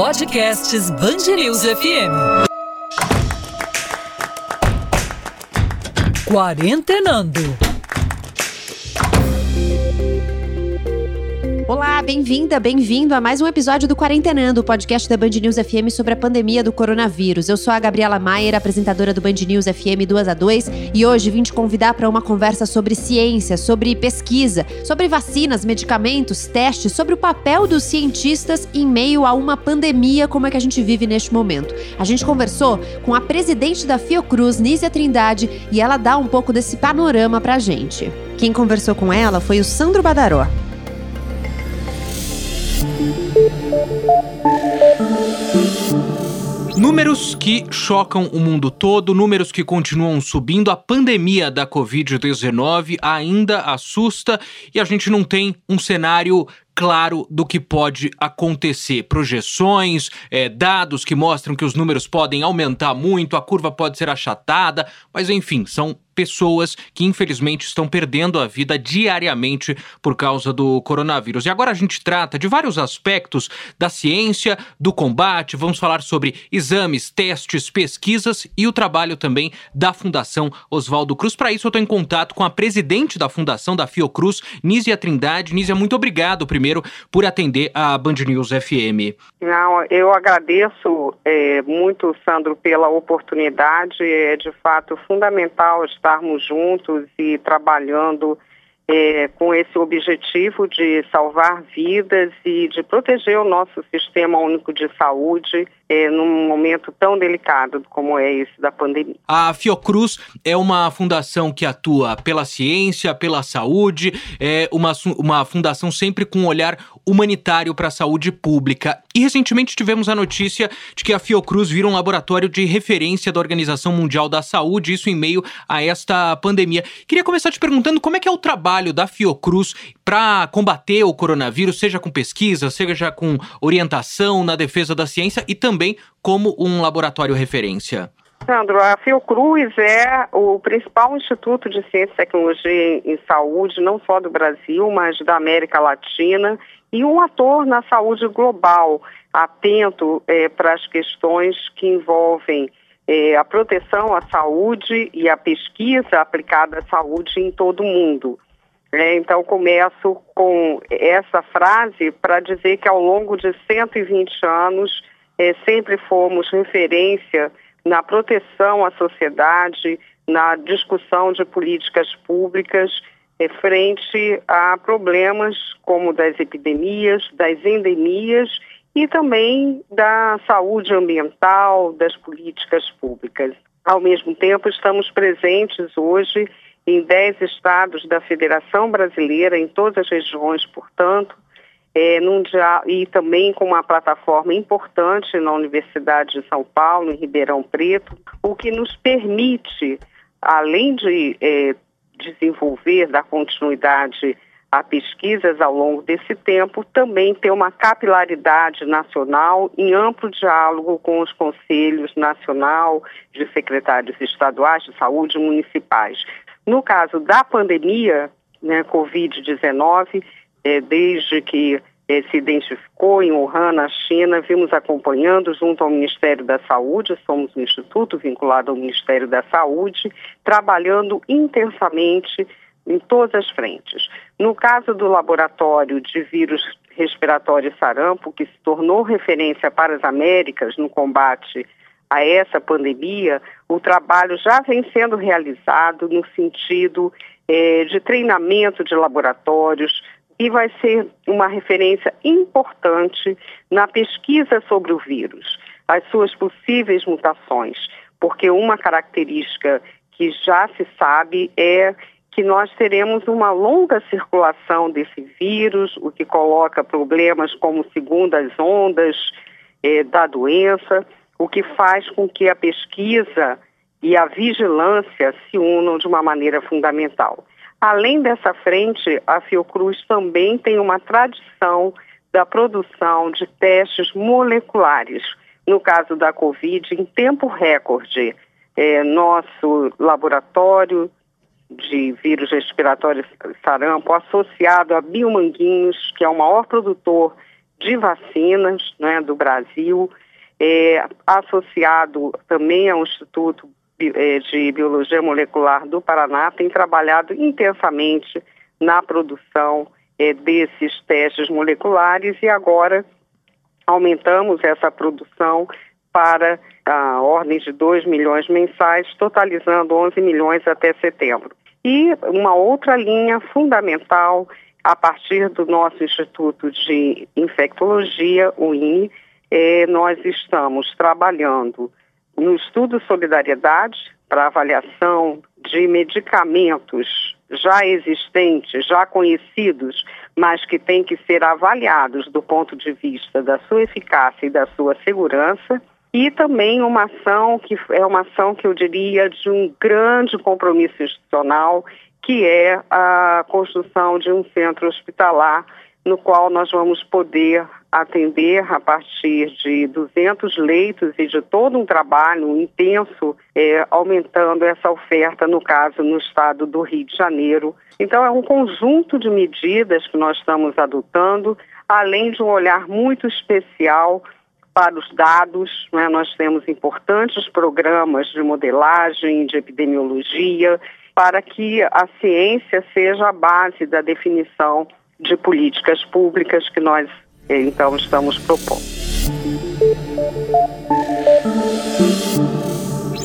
Podcasts Bangerils FM. Quarentenando. Olá, bem-vinda, bem-vindo a mais um episódio do Quarentenando, o podcast da Band News FM sobre a pandemia do coronavírus. Eu sou a Gabriela Maier, apresentadora do Band News FM 2 a 2, e hoje vim te convidar para uma conversa sobre ciência, sobre pesquisa, sobre vacinas, medicamentos, testes, sobre o papel dos cientistas em meio a uma pandemia como é que a gente vive neste momento. A gente conversou com a presidente da Fiocruz, Nízia Trindade, e ela dá um pouco desse panorama pra gente. Quem conversou com ela foi o Sandro Badaró. Números que chocam o mundo todo, números que continuam subindo. A pandemia da Covid-19 ainda assusta e a gente não tem um cenário claro do que pode acontecer. Projeções, é, dados que mostram que os números podem aumentar muito, a curva pode ser achatada, mas enfim, são pessoas que infelizmente estão perdendo a vida diariamente por causa do coronavírus. E agora a gente trata de vários aspectos da ciência, do combate, vamos falar sobre exames, testes, pesquisas e o trabalho também da Fundação Oswaldo Cruz. Para isso eu estou em contato com a presidente da Fundação da Fiocruz, Nízia Trindade. Nízia, muito obrigado primeiro por atender a Band News FM. Não, eu agradeço é, muito, Sandro, pela oportunidade. É de fato fundamental estarmos juntos e trabalhando é, com esse objetivo de salvar vidas e de proteger o nosso sistema único de saúde é, num momento tão delicado como é esse da pandemia. A Fiocruz é uma fundação que atua pela ciência, pela saúde, é uma, uma fundação sempre com um olhar humanitário para a saúde pública. E recentemente tivemos a notícia de que a Fiocruz vira um laboratório de referência da Organização Mundial da Saúde, isso em meio a esta pandemia. Queria começar te perguntando como é que é o trabalho da Fiocruz para combater o coronavírus, seja com pesquisa, seja com orientação na defesa da ciência e também também como um laboratório referência? Sandro, a Fiocruz é o principal instituto de ciência e tecnologia em saúde, não só do Brasil, mas da América Latina, e um ator na saúde global, atento é, para as questões que envolvem é, a proteção à saúde e a pesquisa aplicada à saúde em todo o mundo. É, então, começo com essa frase para dizer que ao longo de 120 anos, é, sempre fomos referência na proteção à sociedade, na discussão de políticas públicas é, frente a problemas como das epidemias, das endemias e também da saúde ambiental, das políticas públicas. Ao mesmo tempo, estamos presentes hoje em 10 estados da Federação Brasileira, em todas as regiões, portanto, é, num dia, e também com uma plataforma importante na Universidade de São Paulo, em Ribeirão Preto, o que nos permite, além de é, desenvolver, dar continuidade a pesquisas ao longo desse tempo, também ter uma capilaridade nacional em amplo diálogo com os conselhos nacional de secretários estaduais de saúde municipais. No caso da pandemia, né, Covid-19, é, desde que é, se identificou em Wuhan, na China, vimos acompanhando junto ao Ministério da Saúde, somos um instituto vinculado ao Ministério da Saúde, trabalhando intensamente em todas as frentes. No caso do laboratório de vírus respiratório sarampo, que se tornou referência para as Américas no combate a essa pandemia, o trabalho já vem sendo realizado no sentido eh, de treinamento de laboratórios, e vai ser uma referência importante na pesquisa sobre o vírus, as suas possíveis mutações, porque uma característica que já se sabe é que nós teremos uma longa circulação desse vírus, o que coloca problemas como segundas ondas eh, da doença, o que faz com que a pesquisa e a vigilância se unam de uma maneira fundamental. Além dessa frente, a Fiocruz também tem uma tradição da produção de testes moleculares. No caso da Covid, em tempo recorde, é, nosso laboratório de vírus respiratório sarampo, associado a Biomanguinhos, que é o maior produtor de vacinas né, do Brasil, é, associado também ao Instituto é, de Biologia Molecular do Paraná, tem trabalhado intensamente na produção é, desses testes moleculares e agora aumentamos essa produção para a ordem de 2 milhões mensais, totalizando 11 milhões até setembro. E uma outra linha fundamental, a partir do nosso Instituto de Infectologia, o INE, nós estamos trabalhando no estudo Solidariedade para avaliação de medicamentos já existentes, já conhecidos, mas que têm que ser avaliados do ponto de vista da sua eficácia e da sua segurança. E também uma ação que é uma ação que eu diria de um grande compromisso institucional, que é a construção de um centro hospitalar no qual nós vamos poder atender a partir de 200 leitos e de todo um trabalho intenso, é, aumentando essa oferta, no caso, no estado do Rio de Janeiro. Então, é um conjunto de medidas que nós estamos adotando, além de um olhar muito especial para os dados. Né? Nós temos importantes programas de modelagem, de epidemiologia, para que a ciência seja a base da definição de políticas públicas que nós então estamos propondo.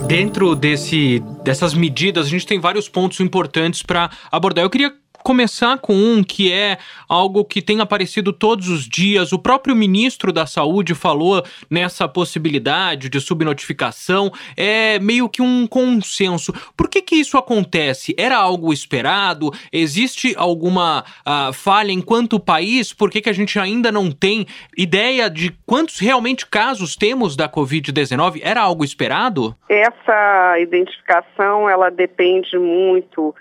Dentro desse, dessas medidas, a gente tem vários pontos importantes para abordar. Eu queria começar com um que é algo que tem aparecido todos os dias. O próprio ministro da Saúde falou nessa possibilidade de subnotificação. É meio que um consenso. Por que, que isso acontece? Era algo esperado? Existe alguma uh, falha enquanto país? Por que, que a gente ainda não tem ideia de quantos realmente casos temos da Covid-19? Era algo esperado? Essa identificação ela depende muito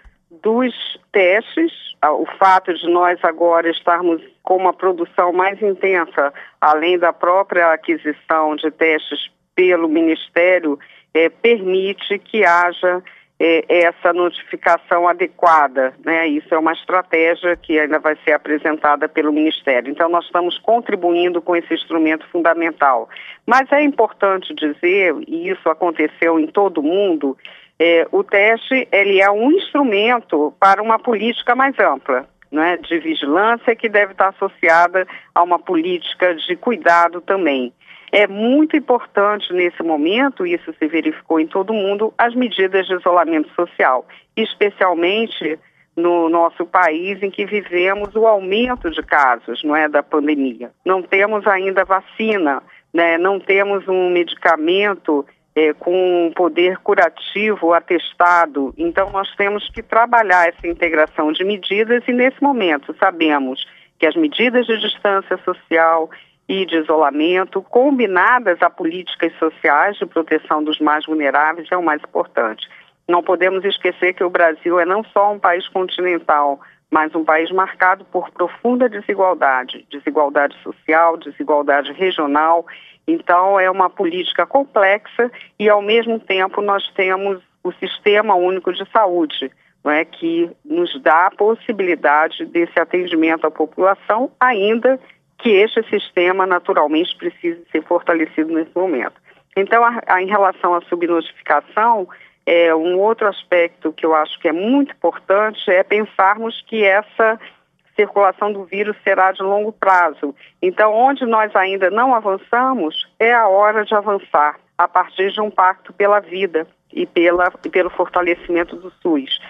dos testes, o fato de nós agora estarmos com uma produção mais intensa, além da própria aquisição de testes pelo Ministério, é, permite que haja é, essa notificação adequada. Né? Isso é uma estratégia que ainda vai ser apresentada pelo Ministério. Então, nós estamos contribuindo com esse instrumento fundamental. Mas é importante dizer, e isso aconteceu em todo o mundo, é, o teste ele é um instrumento para uma política mais ampla. Né, de vigilância que deve estar associada a uma política de cuidado também. É muito importante nesse momento, isso se verificou em todo o mundo, as medidas de isolamento social, especialmente no nosso país em que vivemos o aumento de casos, não é, da pandemia. Não temos ainda vacina, né, não temos um medicamento é, com poder curativo atestado. Então, nós temos que trabalhar essa integração de medidas e, nesse momento, sabemos que as medidas de distância social e de isolamento, combinadas a políticas sociais de proteção dos mais vulneráveis, é o mais importante. Não podemos esquecer que o Brasil é não só um país continental, mas um país marcado por profunda desigualdade desigualdade social, desigualdade regional então, é uma política complexa e, ao mesmo tempo, nós temos o Sistema Único de Saúde, não é, que nos dá a possibilidade desse atendimento à população, ainda que este sistema naturalmente precise ser fortalecido nesse momento. Então, a, a, em relação à subnotificação, é, um outro aspecto que eu acho que é muito importante é pensarmos que essa circulação do vírus será de longo prazo. Então, onde nós ainda não avançamos, é a hora de avançar a partir de um pacto pela vida e, pela, pelo fortalecimento do SUS.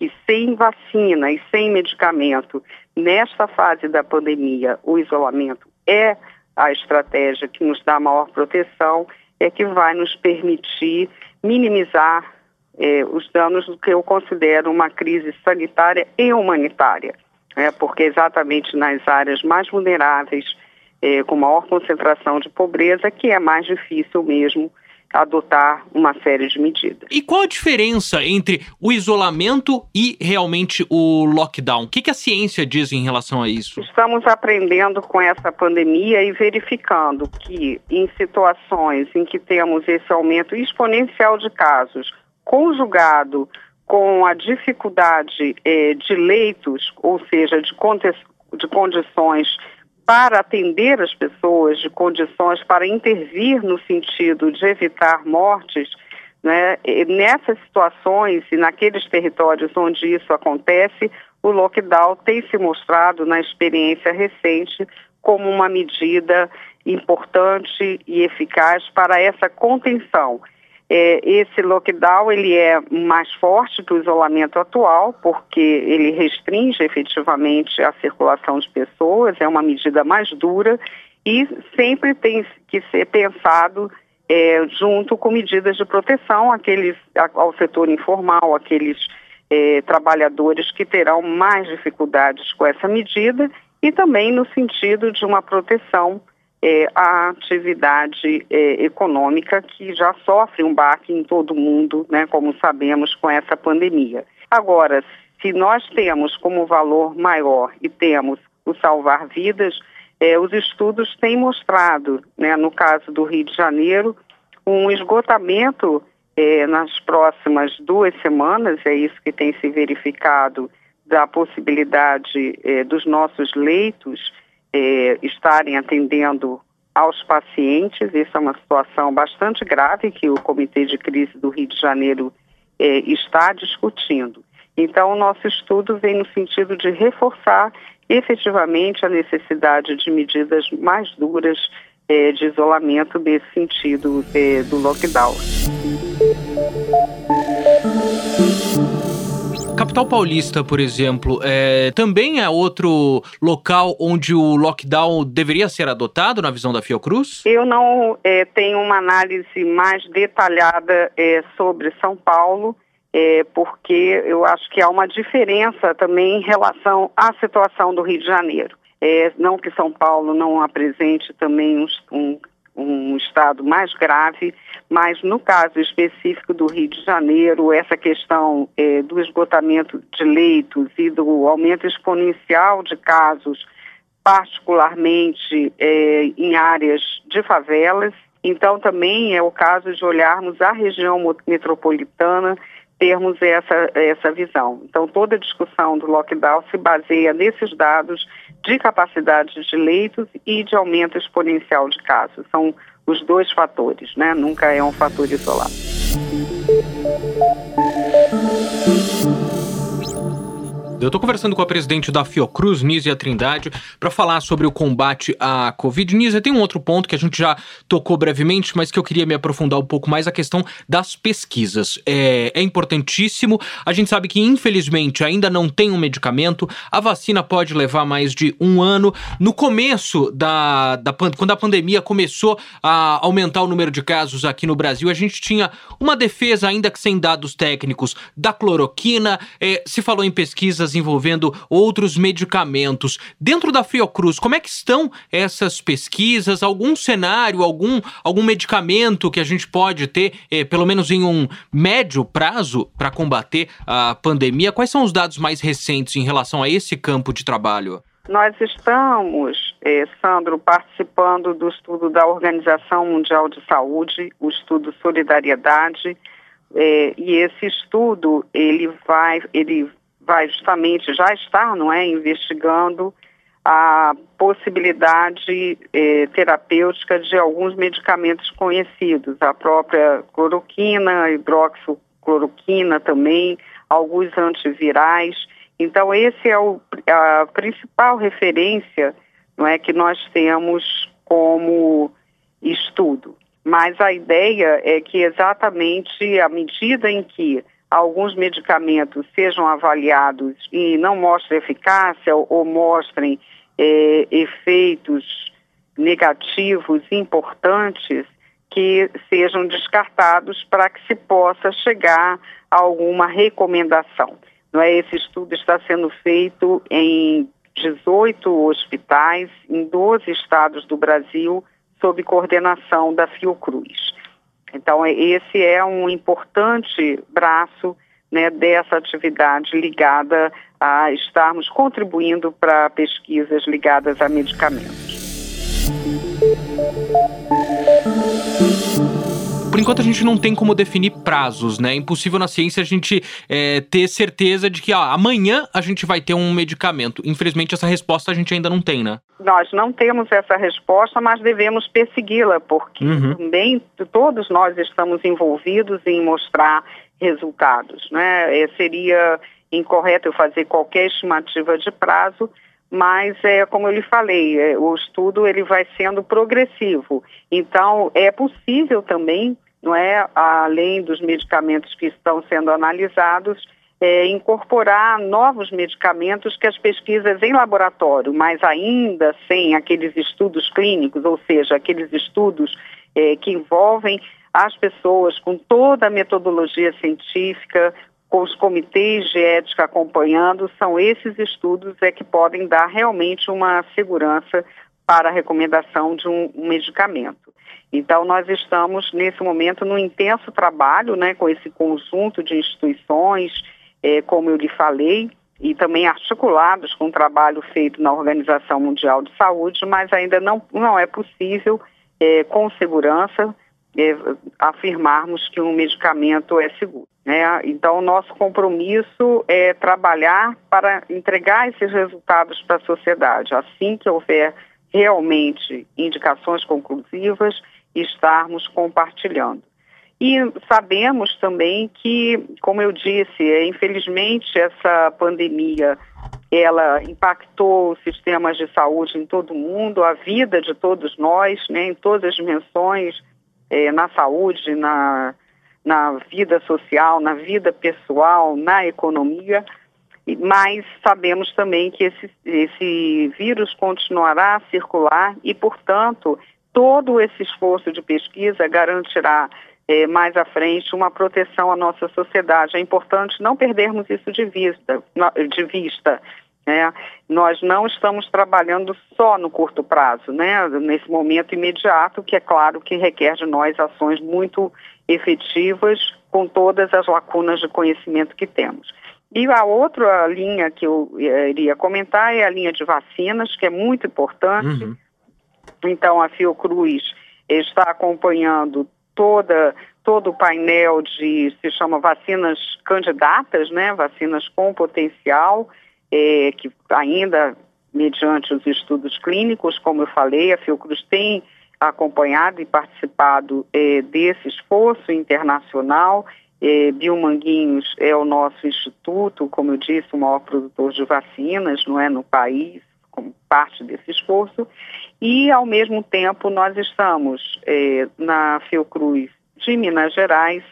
E sem vacina e sem medicamento, nesta fase da pandemia, o isolamento é a estratégia que nos dá maior proteção, é que vai nos permitir minimizar eh, os danos do que eu considero uma crise sanitária e humanitária é, porque exatamente nas áreas mais vulneráveis, é, com maior concentração de pobreza, que é mais difícil mesmo adotar uma série de medidas. E qual a diferença entre o isolamento e realmente o lockdown? O que, que, a ciência diz em relação a isso? Estamos aprendendo com essa pandemia e verificando que em situações em que temos esse aumento exponencial de casos, conjugado com a dificuldade eh, de leitos, ou seja, de, de condições para atender as pessoas de condições para intervir no sentido de evitar mortes, né, nessas situações e naqueles territórios onde isso acontece, o lockdown tem se mostrado na experiência recente como uma medida importante e eficaz para essa contenção. É, esse lockdown ele é mais forte que o isolamento atual, porque ele restringe efetivamente a circulação de pessoas, é uma medida mais dura e sempre tem que ser pensado é, junto com medidas de proteção àqueles, ao setor informal, aqueles é, trabalhadores que terão mais dificuldades com essa medida e também no sentido de uma proteção é, à atividade é, econômica que já sofre um baque em todo o mundo, né, como sabemos, com essa pandemia. Agora, se nós temos como valor maior e temos o salvar vidas, é, os estudos têm mostrado, né, no caso do Rio de Janeiro, um esgotamento é, nas próximas duas semanas, é isso que tem se verificado, da possibilidade é, dos nossos leitos é, estarem atendendo aos pacientes. Isso é uma situação bastante grave que o Comitê de Crise do Rio de Janeiro é, está discutindo. Então, o nosso estudo vem no sentido de reforçar efetivamente a necessidade de medidas mais duras é, de isolamento nesse sentido do lockdown. Capital Paulista, por exemplo, é, também é outro local onde o lockdown deveria ser adotado na visão da Fiocruz? Eu não é, tenho uma análise mais detalhada é, sobre São Paulo, é, porque eu acho que há uma diferença também em relação à situação do Rio de Janeiro. É, não que São Paulo não apresente também um, um, um estado mais grave, mas no caso específico do Rio de Janeiro, essa questão é, do esgotamento de leitos e do aumento exponencial de casos, particularmente é, em áreas de favelas. Então, também é o caso de olharmos a região metropolitana termos essa, essa visão. Então, toda a discussão do lockdown se baseia nesses dados de capacidade de leitos e de aumento exponencial de casos. São os dois fatores, né? Nunca é um fator isolado. Eu estou conversando com a presidente da Fiocruz, Nízia Trindade, para falar sobre o combate à Covid. Nízia, tem um outro ponto que a gente já tocou brevemente, mas que eu queria me aprofundar um pouco mais, a questão das pesquisas. É, é importantíssimo. A gente sabe que, infelizmente, ainda não tem um medicamento. A vacina pode levar mais de um ano. No começo da, da quando a pandemia começou a aumentar o número de casos aqui no Brasil, a gente tinha uma defesa, ainda que sem dados técnicos, da cloroquina. É, se falou em pesquisas envolvendo outros medicamentos. Dentro da Fiocruz, como é que estão essas pesquisas? Algum cenário, algum, algum medicamento que a gente pode ter, eh, pelo menos em um médio prazo, para combater a pandemia? Quais são os dados mais recentes em relação a esse campo de trabalho? Nós estamos, eh, Sandro, participando do estudo da Organização Mundial de Saúde, o estudo Solidariedade, eh, e esse estudo ele vai, ele vai justamente, já está, não é, investigando a possibilidade eh, terapêutica de alguns medicamentos conhecidos, a própria cloroquina, a hidroxicloroquina também, alguns antivirais. Então, esse é o, a principal referência não é, que nós temos como estudo. Mas a ideia é que exatamente à medida em que alguns medicamentos sejam avaliados e não mostrem eficácia ou, mostrem é, efeitos negativos importantes que sejam descartados para que se possa chegar a alguma recomendação. Não é? Esse estudo está sendo feito em 18 hospitais em 12 estados do Brasil sob coordenação da Fiocruz. Então, esse é um importante braço né, dessa atividade ligada a estarmos contribuindo para pesquisas ligadas a medicamentos. Por enquanto a gente não tem como definir prazos, né? É impossível na ciência a gente é, ter certeza de que amanhã a gente vai ter um medicamento. Infelizmente, essa resposta a gente ainda não tem, né? Nós não temos essa resposta, mas devemos persegui-la, porque uhum. também todos nós estamos envolvidos em mostrar resultados, né? É, seria incorreto eu fazer qualquer estimativa de prazo, mas é como eu lhe falei, é, o estudo ele vai sendo progressivo. Então é possível também, não é, além dos medicamentos que estão sendo analisados, é, incorporar novos medicamentos que as pesquisas em laboratório, mas ainda sem aqueles estudos clínicos, ou seja, aqueles estudos é, que envolvem as pessoas com toda a metodologia científica, com os comitês de ética acompanhando, são esses estudos é que podem dar realmente uma segurança para a recomendação de um, um medicamento. Então, nós estamos, nesse momento, num intenso trabalho né, com esse conjunto de instituições, é, como eu lhe falei, e também articulados com o trabalho feito na Organização Mundial de Saúde, mas ainda não, não é possível, é, com segurança, é, afirmarmos que um medicamento é seguro. Né? Então, nosso compromisso é trabalhar para entregar esses resultados para a sociedade. Assim que houver realmente indicações conclusivas, estarmos compartilhando. E sabemos também que, como eu disse, é, infelizmente essa pandemia ela impactou os sistemas de saúde em todo o mundo, a vida de todos nós, né, em todas as dimensões, é, na saúde, na, na vida social, na vida pessoal, na economia, mas sabemos também que esse, esse vírus continuará a circular e, portanto, todo esse esforço de pesquisa garantirá é, mais à frente uma proteção à nossa sociedade. É importante não perdermos isso de vista. De vista né? Nós não estamos trabalhando só no curto prazo, né? nesse momento imediato, que é claro que requer de nós ações muito efetivas com todas as lacunas de conhecimento que temos. E a outra linha que eu eh, iria comentar é a linha de vacinas, que é muito importante. Uhum. Então, a Fiocruz está acompanhando toda todo o painel de se chama vacinas candidatas, né, vacinas com potencial, é, que ainda mediante os estudos clínicos, como eu falei, a Fiocruz tem acompanhado e participado é, desse esforço internacional. É, Biomanguinhos é o nosso instituto, como eu disse, o maior produtor de vacinas, não é, no país, como parte desse esforço. E, ao mesmo tempo, nós estamos é, na Fiocruz de Minas Gerais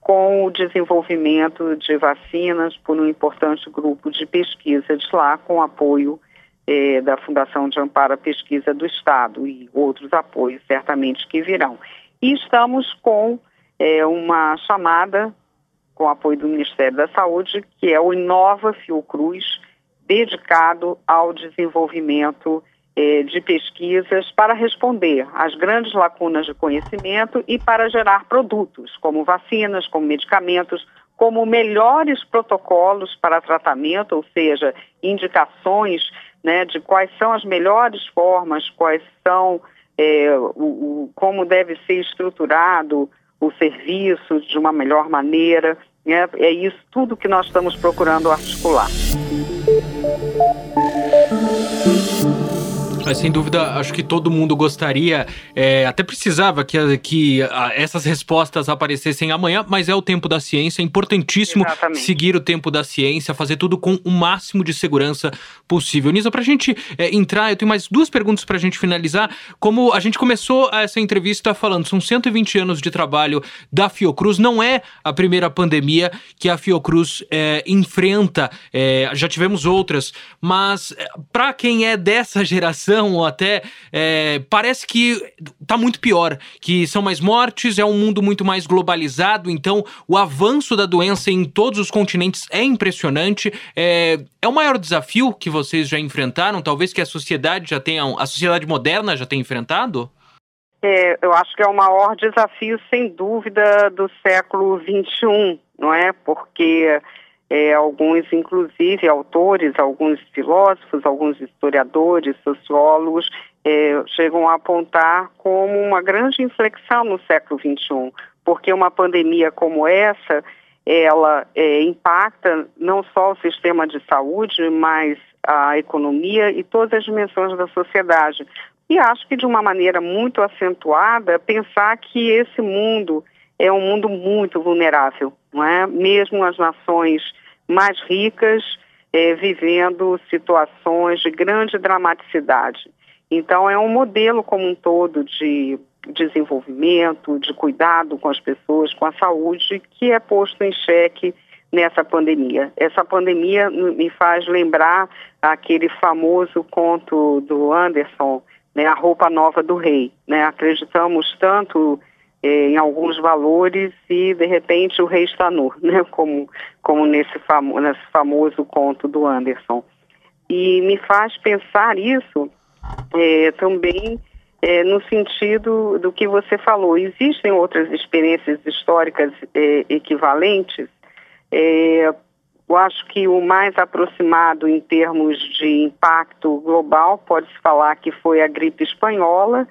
com o desenvolvimento de vacinas por um importante grupo de pesquisa de lá, com apoio eh, da Fundação de Amparo à Pesquisa do Estado e outros apoios certamente que virão. E estamos com eh, uma chamada com apoio do Ministério da Saúde, que é o Inova Fiocruz, dedicado ao desenvolvimento é, de pesquisas para responder às grandes lacunas de conhecimento e para gerar produtos, como vacinas, como medicamentos, como melhores protocolos para tratamento, ou seja, indicações né, de quais são as melhores formas, quais são, é, o, o, como deve ser estruturado o serviço de uma melhor maneira. Né, é isso tudo que nós estamos procurando articular. Mas sem dúvida, acho que todo mundo gostaria, é, até precisava que, que a, essas respostas aparecessem amanhã, mas é o tempo da ciência, é importantíssimo Exatamente. seguir o tempo da ciência, fazer tudo com o máximo de segurança possível. Nisa, pra gente é, entrar, eu tenho mais duas perguntas pra gente finalizar. Como a gente começou essa entrevista falando, são 120 anos de trabalho da Fiocruz, não é a primeira pandemia que a Fiocruz é, enfrenta, é, já tivemos outras, mas é, para quem é dessa geração, ou até é, parece que tá muito pior, que são mais mortes, é um mundo muito mais globalizado, então o avanço da doença em todos os continentes é impressionante. É, é o maior desafio que vocês já enfrentaram, talvez que a sociedade já tenha, a sociedade moderna já tenha enfrentado? É, eu acho que é o maior desafio, sem dúvida, do século XXI, não é? Porque é, alguns, inclusive, autores, alguns filósofos, alguns historiadores, sociólogos, é, chegam a apontar como uma grande inflexão no século XXI, porque uma pandemia como essa, ela é, impacta não só o sistema de saúde, mas a economia e todas as dimensões da sociedade. E acho que de uma maneira muito acentuada, pensar que esse mundo é um mundo muito vulnerável, não é? Mesmo as nações mais ricas é, vivendo situações de grande dramaticidade. Então, é um modelo como um todo de desenvolvimento, de cuidado com as pessoas, com a saúde, que é posto em xeque nessa pandemia. Essa pandemia me faz lembrar aquele famoso conto do Anderson, né, a roupa nova do rei. Né? Acreditamos tanto em alguns valores e de repente o rei está nu, né? como, como nesse, famo nesse famoso conto do Anderson. E me faz pensar isso eh, também eh, no sentido do que você falou. Existem outras experiências históricas equivalentes é, eu acho que o mais aproximado em termos de impacto global pode-se falar que foi a gripe espanhola,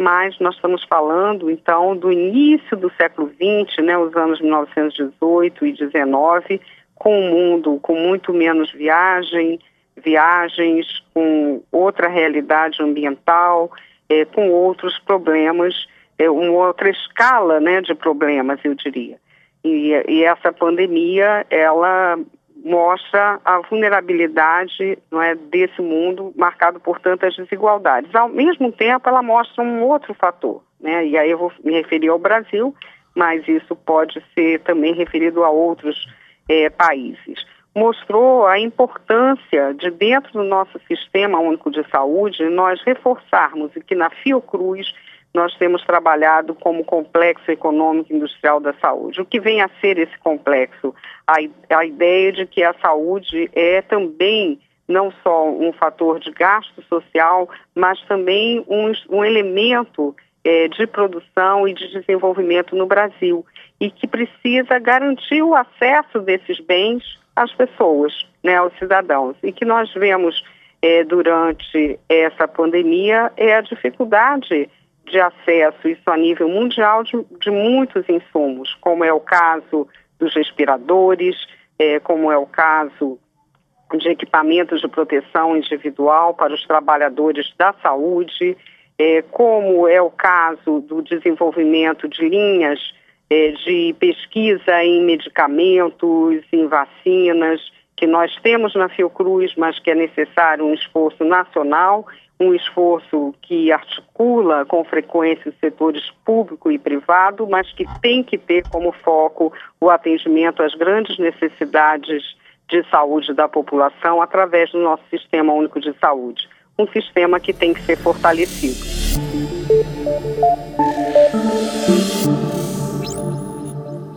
mas nós estamos falando então do início do século XX, né, os anos 1918 e 19, com um mundo com muito menos viagem, viagens, com outra realidade ambiental, é, com outros problemas, é, uma outra escala né, de problemas, eu diria. E, e essa pandemia, ela mostra a vulnerabilidade não é, desse mundo marcado por tantas desigualdades. Ao mesmo tempo, ela mostra um outro fator, né? e aí eu vou me referir ao Brasil, mas isso pode ser também referido a outros é, países. Mostrou a importância de, dentro do nosso sistema único de saúde, nós reforçarmos e que na Fiocruz nós temos trabalhado como complexo econômico industrial da saúde. O que vem a ser esse complexo? A, a ideia de que a saúde é também não só um fator de gasto social, mas também um, um elemento é, de produção e de desenvolvimento no Brasil e que precisa garantir o acesso desses bens às pessoas, né, aos cidadãos. E que nós vemos é, durante essa pandemia é a dificuldade de acesso, isso a nível mundial, de, de muitos insumos, como é o caso dos respiradores, é, como é o caso de equipamentos de proteção individual para os trabalhadores da saúde, é, como é o caso do desenvolvimento de linhas é, de pesquisa em medicamentos, em vacinas, que nós temos na Fiocruz, mas que é necessário um esforço nacional um esforço que articula com frequência os setores público e privado, mas que tem que ter como foco o atendimento às grandes necessidades de saúde da população através do nosso Sistema Único de Saúde. Um sistema que tem que ser fortalecido.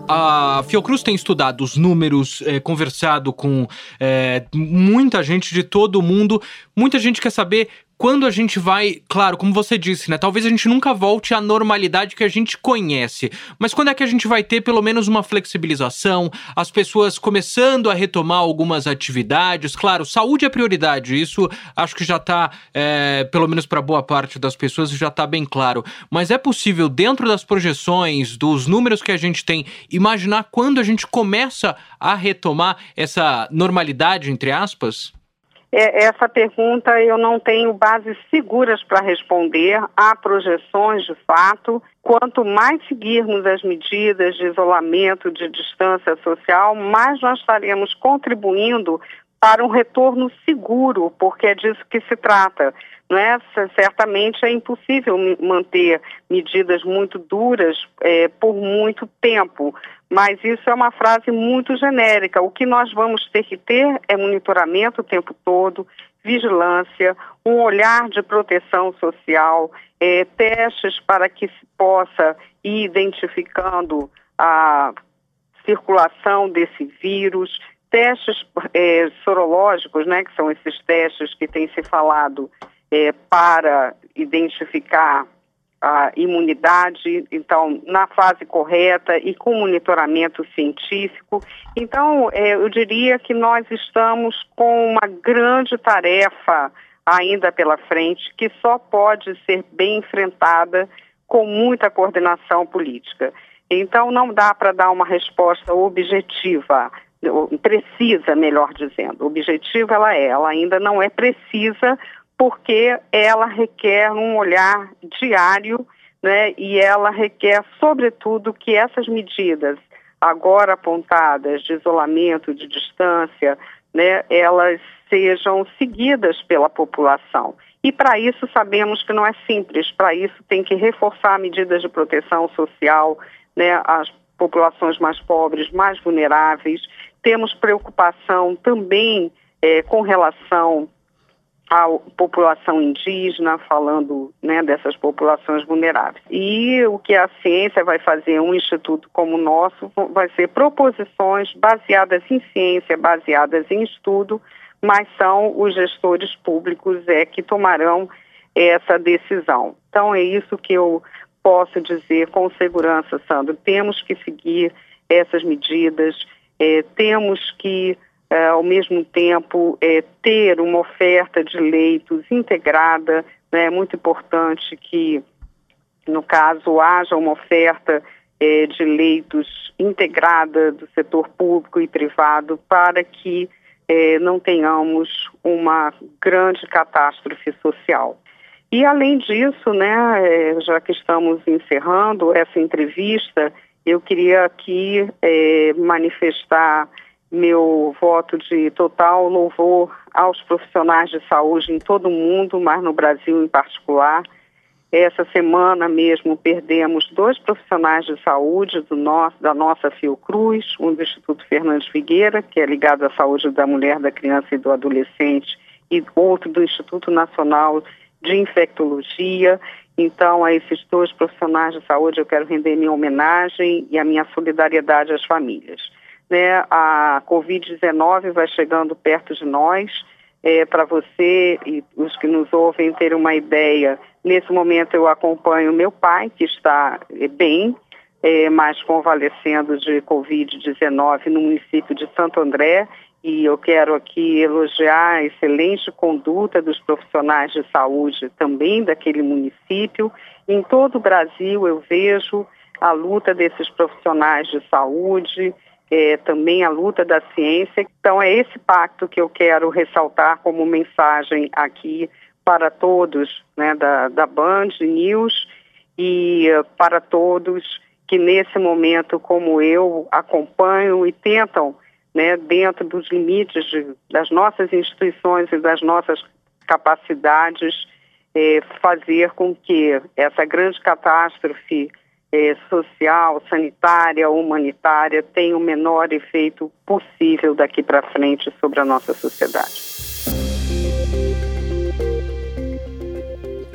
A Fiocruz tem estudado os números, é, conversado com é, muita gente de todo mundo. Muita gente quer saber quando a gente vai, claro, como você disse, né? Talvez a gente nunca volte à normalidade que a gente conhece. Mas quando é que a gente vai ter pelo menos uma flexibilização, as pessoas começando a retomar algumas atividades? Claro, saúde é prioridade. Isso acho que já está, é, pelo menos para boa parte das pessoas, já está bem claro. Mas é possível, dentro das projeções, dos números que a gente tem, imaginar quando a gente começa a retomar essa normalidade, entre aspas? É, essa pergunta eu não tenho bases seguras para responder. Há projeções de fato. Quanto mais seguirmos as medidas de isolamento, de distância social, mais nós estaremos contribuindo para um retorno seguro, porque é disso que se trata. Não é? Certamente é impossível manter medidas muito duras é, por muito tempo, mas isso é uma frase muito genérica. O que nós vamos ter que ter é monitoramento o tempo todo, vigilância, um olhar de proteção social, é, testes para que se possa ir identificando a circulação desse vírus, testes é, sorológicos, né, que são esses testes que tem se falado é, para identificar a imunidade, então, na fase correta e com monitoramento científico. Então, é, eu diria que nós estamos com uma grande tarefa ainda pela frente, que só pode ser bem enfrentada com muita coordenação política. Então, não dá para dar uma resposta objetiva, precisa, melhor dizendo. Objetiva ela é, ela ainda não é precisa porque ela requer um olhar diário né, e ela requer, sobretudo, que essas medidas agora apontadas de isolamento, de distância, né, elas sejam seguidas pela população. E para isso sabemos que não é simples, para isso tem que reforçar medidas de proteção social, né, as populações mais pobres, mais vulneráveis. Temos preocupação também é, com relação à população indígena, falando né, dessas populações vulneráveis. E o que a ciência vai fazer, um instituto como o nosso, vai ser proposições baseadas em ciência, baseadas em estudo, mas são os gestores públicos é que tomarão essa decisão. Então é isso que eu posso dizer com segurança, Sandro. Temos que seguir essas medidas, é, temos que ao mesmo tempo é, ter uma oferta de leitos integrada. Né? É muito importante que, no caso, haja uma oferta é, de leitos integrada do setor público e privado para que não tenhamos uma grande catástrofe social. E além disso, né, já que estamos encerrando essa entrevista, eu queria aqui manifestar meu voto de total louvor aos profissionais de saúde em todo o mundo, mas no Brasil em particular essa semana mesmo perdemos dois profissionais de saúde nosso, da nossa Fiocruz, um do Instituto Fernandes Figueira, que é ligado à saúde da mulher, da criança e do adolescente, e outro do Instituto Nacional de Infectologia. Então, a esses dois profissionais de saúde eu quero render minha homenagem e a minha solidariedade às famílias. Né, a Covid-19 vai chegando perto de nós. É, Para você e os que nos ouvem terem uma ideia, Nesse momento eu acompanho meu pai, que está eh, bem, é, mas convalescendo de Covid-19 no município de Santo André. E eu quero aqui elogiar a excelente conduta dos profissionais de saúde também daquele município. Em todo o Brasil eu vejo a luta desses profissionais de saúde, é, também a luta da ciência. Então é esse pacto que eu quero ressaltar como mensagem aqui para todos né, da, da Band News e uh, para todos que nesse momento, como eu, acompanham e tentam, né, dentro dos limites de, das nossas instituições e das nossas capacidades, eh, fazer com que essa grande catástrofe eh, social, sanitária, humanitária tenha o menor efeito possível daqui para frente sobre a nossa sociedade.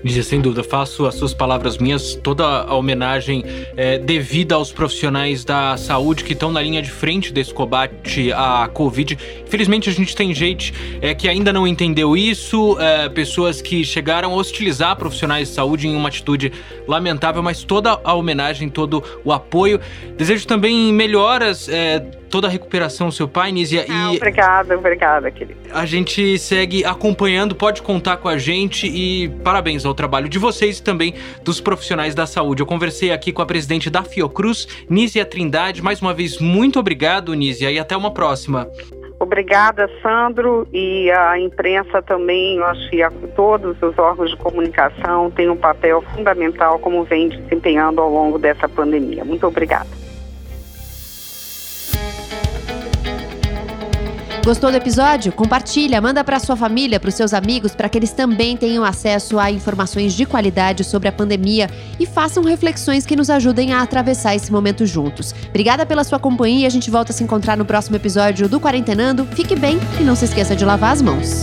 Lígia, sem dúvida, faço as suas palavras minhas, toda a homenagem é, devida aos profissionais da saúde que estão na linha de frente desse combate à Covid. Infelizmente, a gente tem gente é, que ainda não entendeu isso, é, pessoas que chegaram a hostilizar profissionais de saúde em uma atitude lamentável, mas toda a homenagem, todo o apoio. Desejo também melhoras é, toda a recuperação seu pai, Nízia. Ah, e obrigada, obrigada, querido. A gente segue acompanhando, pode contar com a gente e parabéns ao trabalho de vocês e também dos profissionais da saúde. Eu conversei aqui com a presidente da Fiocruz, Nízia Trindade. Mais uma vez, muito obrigado, Nízia, e até uma próxima. Obrigada, Sandro, e a imprensa também, eu acho que todos os órgãos de comunicação têm um papel fundamental como vem desempenhando ao longo dessa pandemia. Muito obrigada. Gostou do episódio? Compartilha, manda para sua família, para os seus amigos, para que eles também tenham acesso a informações de qualidade sobre a pandemia e façam reflexões que nos ajudem a atravessar esse momento juntos. Obrigada pela sua companhia, a gente volta a se encontrar no próximo episódio do Quarentenando. Fique bem e não se esqueça de lavar as mãos.